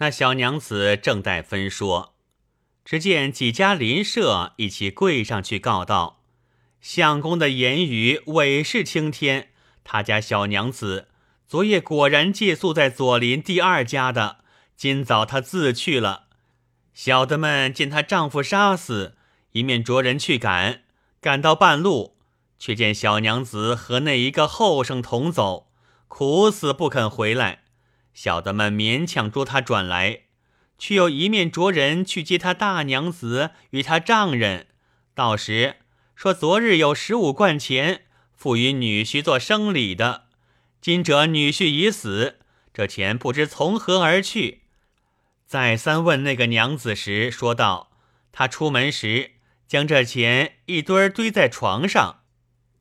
那小娘子正待分说，只见几家邻舍一起跪上去告道：“相公的言语委是青天，他家小娘子昨夜果然借宿在左邻第二家的，今早她自去了。小的们见她丈夫杀死，一面着人去赶，赶到半路，却见小娘子和那一个后生同走，苦死不肯回来。”小的们勉强捉他转来，却又一面着人去接他大娘子与他丈人。到时说昨日有十五贯钱付与女婿做生礼的，今者女婿已死，这钱不知从何而去。再三问那个娘子时，说道：他出门时将这钱一堆堆在床上，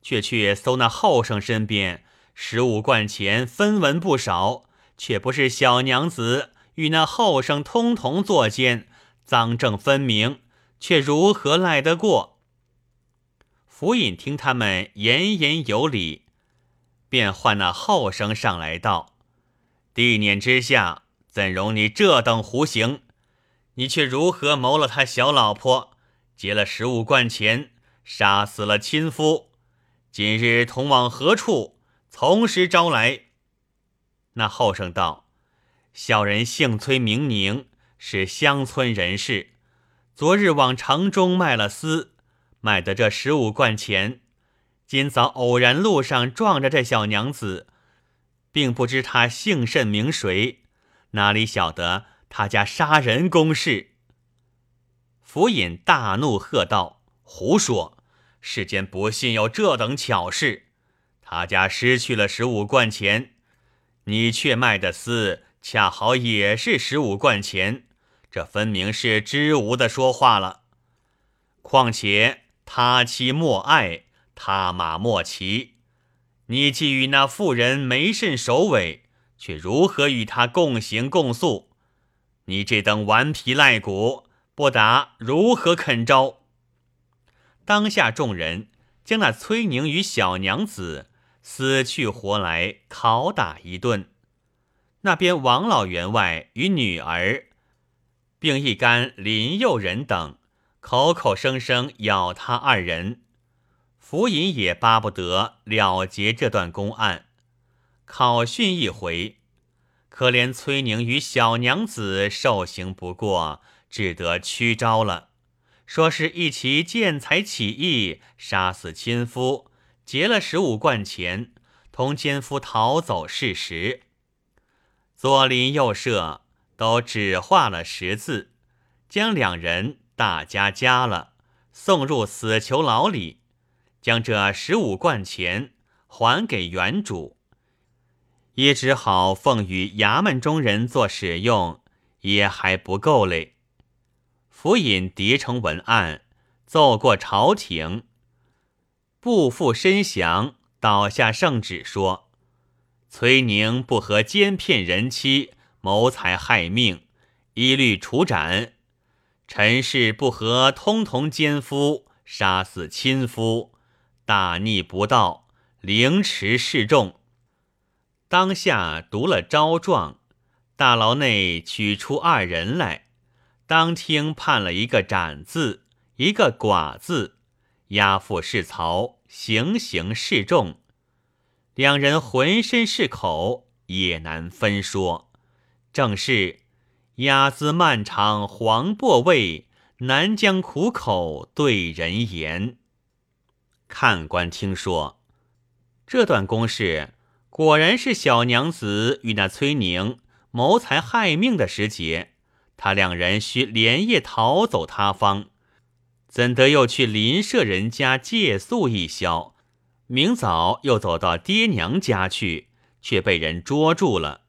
却去搜那后生身边十五贯钱分文不少。却不是小娘子与那后生通同作奸，赃证分明，却如何赖得过？福尹听他们言言有理，便唤那后生上来道：“地念之下，怎容你这等胡行？你却如何谋了他小老婆，劫了十五贯钱，杀死了亲夫？今日同往何处？从实招来。”那后生道：“小人姓崔，名宁，是乡村人士。昨日往城中卖了丝，卖得这十五贯钱。今早偶然路上撞着这小娘子，并不知她姓甚名谁，哪里晓得他家杀人公事？”府尹大怒，喝道：“胡说！世间不信有这等巧事。他家失去了十五贯钱。”你却卖的丝恰好也是十五贯钱，这分明是知无的说话了。况且他妻莫爱，他马莫骑，你既与那妇人没甚首尾，却如何与他共行共宿？你这等顽皮赖骨，不答如何肯招？当下众人将那崔宁与小娘子。死去活来拷打一顿，那边王老员外与女儿，并一干林佑人等，口口声声咬他二人。福尹也巴不得了结这段公案，考讯一回，可怜崔宁与小娘子受刑不过，只得屈招了，说是一起见财起意，杀死亲夫。劫了十五贯钱，同奸夫逃走事实。左邻右舍都只画了十字，将两人大家加了，送入死囚牢里，将这十五贯钱还给原主，也只好奉与衙门中人做使用，也还不够嘞。府尹叠成文案，奏过朝廷。不负申降，倒下圣旨说：“崔宁不合奸骗人妻，谋财害命，一律处斩；陈氏不合通同奸夫，杀死亲夫，大逆不道，凌迟示众。”当下读了招状，大牢内取出二人来，当听判了一个斩字，一个剐字。押赴是曹，行刑示众，两人浑身是口，也难分说。正是押资漫长黄薄味，难将苦口对人言。看官听说这段公事，果然是小娘子与那崔宁谋财害命的时节，他两人需连夜逃走他方。怎得又去邻舍人家借宿一宵，明早又走到爹娘家去，却被人捉住了。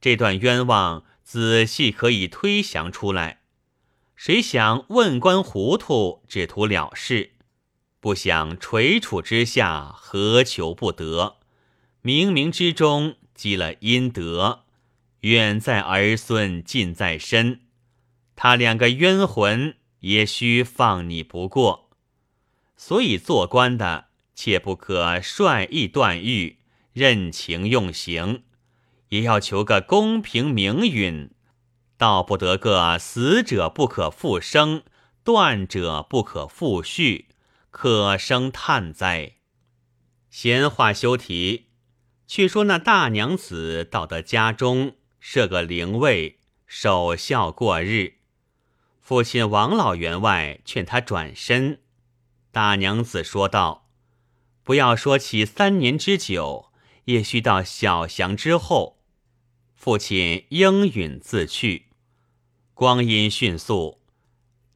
这段冤枉仔细可以推想出来。谁想问官糊涂，只图了事，不想垂楚之下何求不得？冥冥之中积了阴德，远在儿孙，近在身。他两个冤魂。也须放你不过，所以做官的切不可率意断狱，任情用刑，也要求个公平明允，道不得个死者不可复生，断者不可复续，可生叹哉！闲话休提，却说那大娘子到得家中，设个灵位，守孝过日。父亲王老员外劝他转身，大娘子说道：“不要说起三年之久，也须到小祥之后。”父亲应允自去。光阴迅速，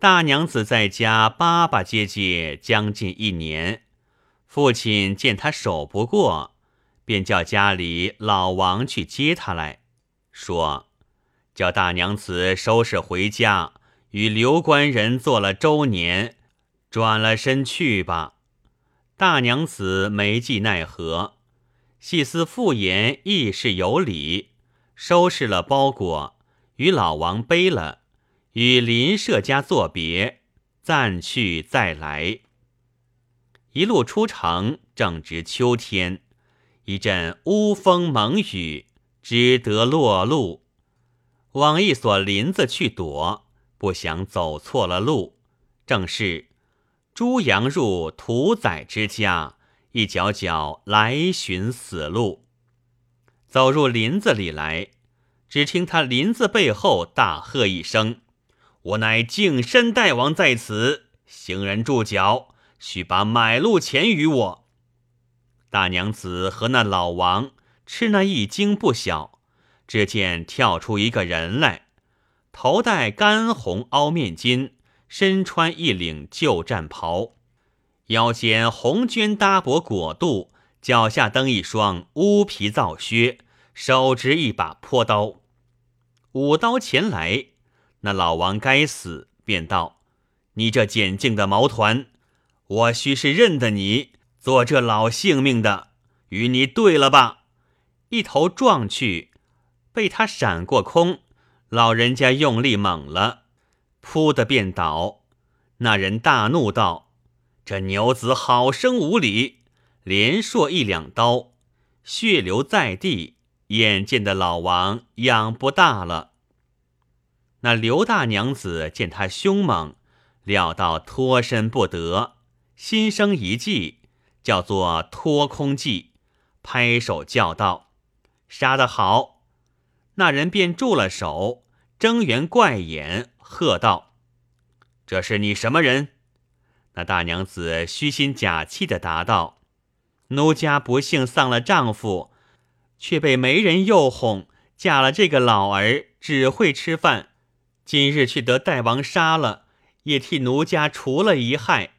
大娘子在家巴巴结结将近一年。父亲见他守不过，便叫家里老王去接他来，说：“叫大娘子收拾回家，与刘官人做了周年，转了身去吧。”大娘子没计奈何，细思复言亦是有理。收拾了包裹，与老王背了，与邻舍家作别，暂去再来。一路出城，正值秋天，一阵乌风猛雨，只得落路。往一所林子去躲，不想走错了路。正是猪羊入屠宰之家，一脚脚来寻死路。走入林子里来，只听他林子背后大喝一声：“我乃净身大王在此，行人住脚，须把买路钱与我。”大娘子和那老王吃那一惊不小，只见跳出一个人来，头戴干红凹面巾，身穿一领旧战袍，腰间红绢搭脖裹肚，脚下蹬一双乌皮皂靴。手执一把坡刀，舞刀前来，那老王该死，便道：“你这简净的毛团，我须是认得你做这老性命的，与你对了吧！”一头撞去，被他闪过空，老人家用力猛了，扑的便倒。那人大怒道：“这牛子好生无礼！”连说一两刀，血流在地。眼见的老王养不大了，那刘大娘子见他凶猛，料到脱身不得，心生一计，叫做脱空计，拍手叫道：“杀得好！”那人便住了手，睁圆怪眼，喝道：“这是你什么人？”那大娘子虚心假气的答道：“奴家不幸丧了丈夫。”却被媒人诱哄，嫁了这个老儿，只会吃饭。今日却得大王杀了，也替奴家除了一害。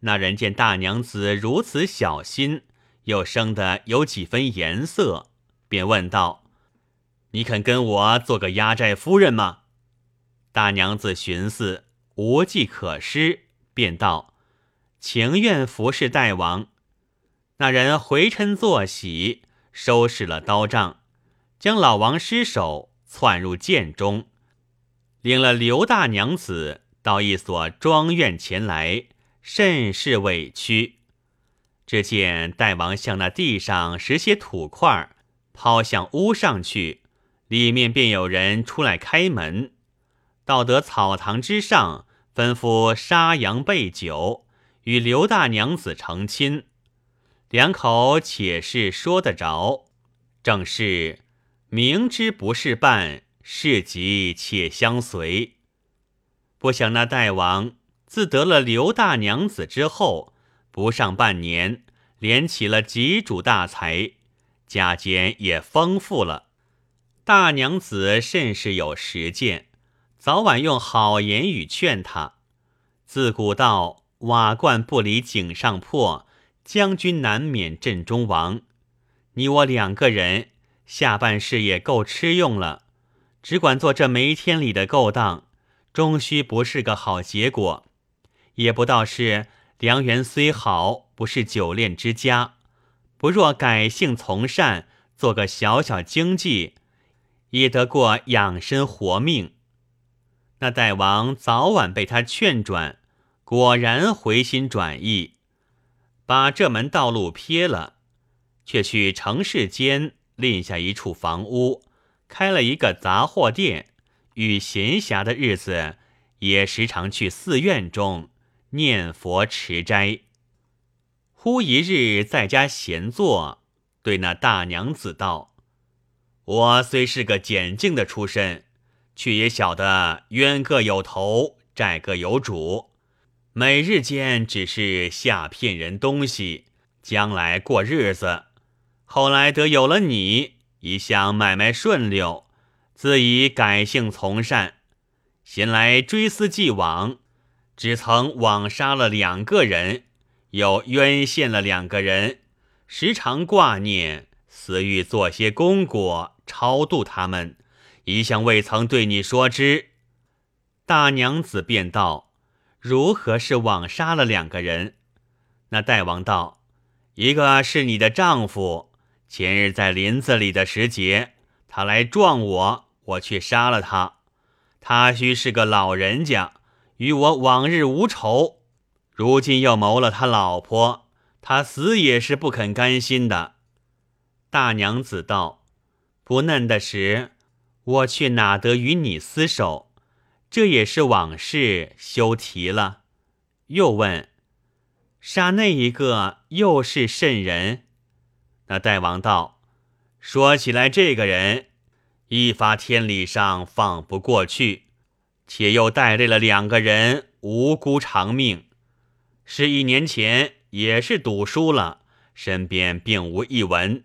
那人见大娘子如此小心，又生得有几分颜色，便问道：“你肯跟我做个压寨夫人吗？”大娘子寻思无计可施，便道：“情愿服侍大王。”那人回嗔作喜。收拾了刀杖，将老王尸首窜入涧中，领了刘大娘子到一所庄院前来，甚是委屈。只见大王向那地上拾些土块，抛向屋上去，里面便有人出来开门，到得草堂之上，吩咐杀羊备酒，与刘大娘子成亲。两口且是说得着，正是明知不是伴，是急且相随。不想那大王自得了刘大娘子之后，不上半年，连起了几主大财，家间也丰富了。大娘子甚是有实践，早晚用好言语劝他。自古道瓦罐不离井上破。将军难免阵中亡，你我两个人下半世也够吃用了，只管做这没天理的勾当，终须不是个好结果。也不道是良缘虽好，不是久恋之家。不若改姓从善，做个小小经济，也得过养身活命。那大王早晚被他劝转，果然回心转意。把这门道路撇了，却去城市间另下一处房屋，开了一个杂货店，与闲暇的日子，也时常去寺院中念佛持斋。忽一日在家闲坐，对那大娘子道：“我虽是个简净的出身，却也晓得冤各有头，债各有主。每日间只是下骗人东西，将来过日子。后来得有了你，一向买卖顺溜，自以改姓从善。闲来追思既往，只曾枉杀了两个人。”又冤陷了两个人，时常挂念，思欲做些功果超度他们，一向未曾对你说之。大娘子便道：“如何是枉杀了两个人？”那大王道：“一个是你的丈夫，前日在林子里的时节，他来撞我，我去杀了他。他须是个老人家，与我往日无仇。”如今又谋了他老婆，他死也是不肯甘心的。大娘子道：“不嫩的时，我却哪得与你厮守？这也是往事，休提了。”又问：“杀那一个又是甚人？”那大王道：“说起来，这个人一发天理上放不过去，且又带累了两个人无辜偿命。”是一年前也是赌输了，身边并无一文，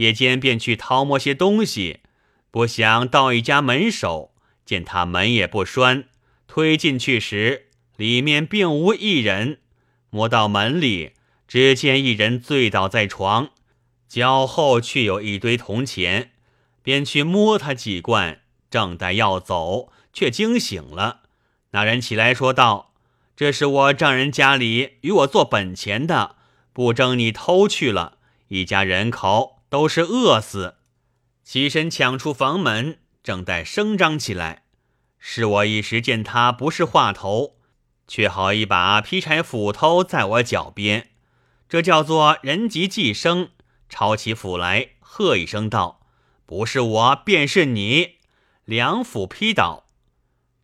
夜间便去掏摸些东西，不想到一家门首，见他门也不拴，推进去时，里面并无一人。摸到门里，只见一人醉倒在床，脚后却有一堆铜钱，便去摸他几贯，正待要走，却惊醒了。那人起来说道。这是我丈人家里与我做本钱的，不争你偷去了，一家人口都是饿死。起身抢出房门，正待声张起来，是我一时见他不是话头，却好一把劈柴斧头在我脚边，这叫做人急计生，抄起斧来，喝一声道：“不是我，便是你！”两斧劈倒。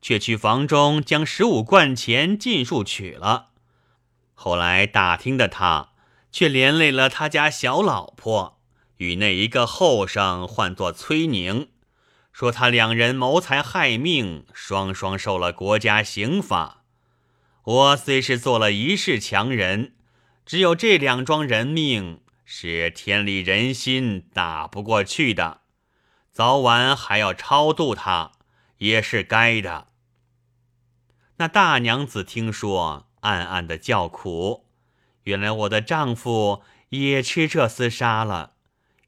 却去房中将十五贯钱尽数取了。后来打听的他，却连累了他家小老婆与那一个后生，唤作崔宁，说他两人谋财害命，双双受了国家刑罚。我虽是做了一世强人，只有这两桩人命是天理人心打不过去的，早晚还要超度他，也是该的。那大娘子听说，暗暗的叫苦。原来我的丈夫也吃这厮杀了，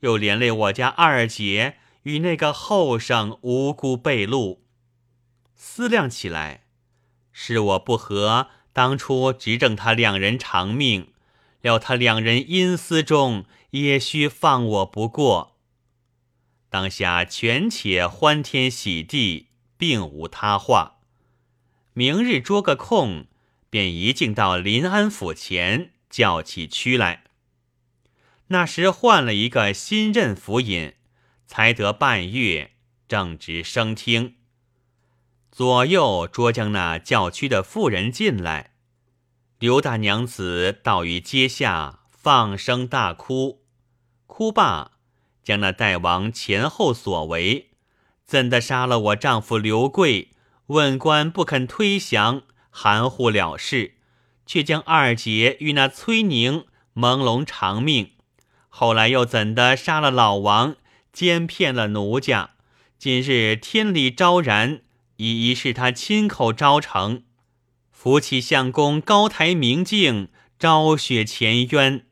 又连累我家二姐与那个后生无辜被戮。思量起来，是我不和，当初执政他两人偿命，料他两人阴私中也须放我不过。当下权且欢天喜地，并无他话。明日捉个空，便一径到临安府前叫起屈来。那时换了一个新任府尹，才得半月，正值升听。左右捉将那叫屈的妇人进来，刘大娘子到于阶下，放声大哭。哭罢，将那大王前后所为，怎的杀了我丈夫刘贵？问官不肯推降，含糊了事，却将二姐与那崔宁朦胧偿命。后来又怎的杀了老王，奸骗了奴家？今日天理昭然，已疑是他亲口招成。扶起相公高台明镜，昭雪前冤。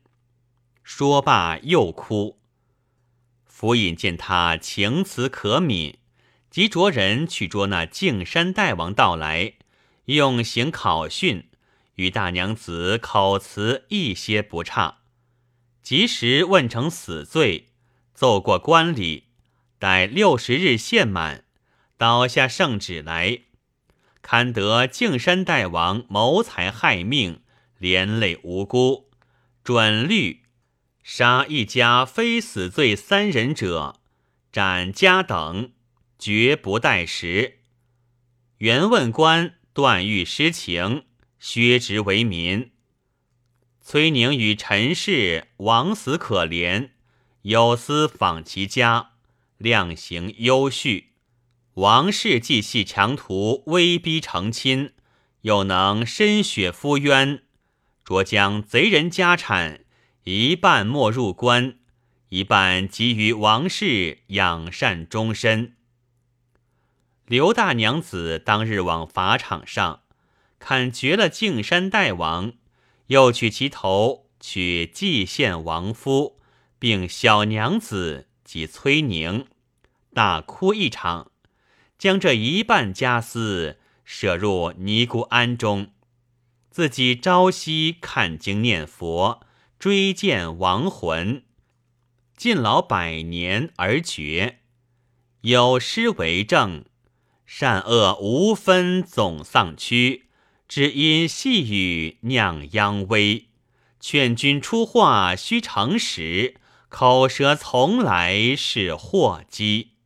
说罢又哭。府尹见他情辞可悯。即着人去捉那敬山大王到来，用刑考讯，与大娘子口词一些不差。及时问成死罪，奏过官礼，待六十日限满，倒下圣旨来，堪得敬山大王谋财害命，连累无辜，准律杀一家非死罪三人者，斩家等。绝不待时，原问官断欲失情，削职为民。崔宁与陈氏枉死可怜，有司访其家，量刑优叙。王氏既系强徒，威逼成亲，又能深雪敷冤，着将贼人家产一半没入关，一半给予王氏养善终身。刘大娘子当日往法场上，看绝了敬山大王，又取其头取祭献王夫，并小娘子及崔宁，大哭一场，将这一半家私舍入尼姑庵中，自己朝夕看经念佛，追荐亡魂，尽老百年而绝，有诗为证。善恶无分总丧躯，只因细雨酿殃危。劝君出话须诚实，口舌从来是祸机。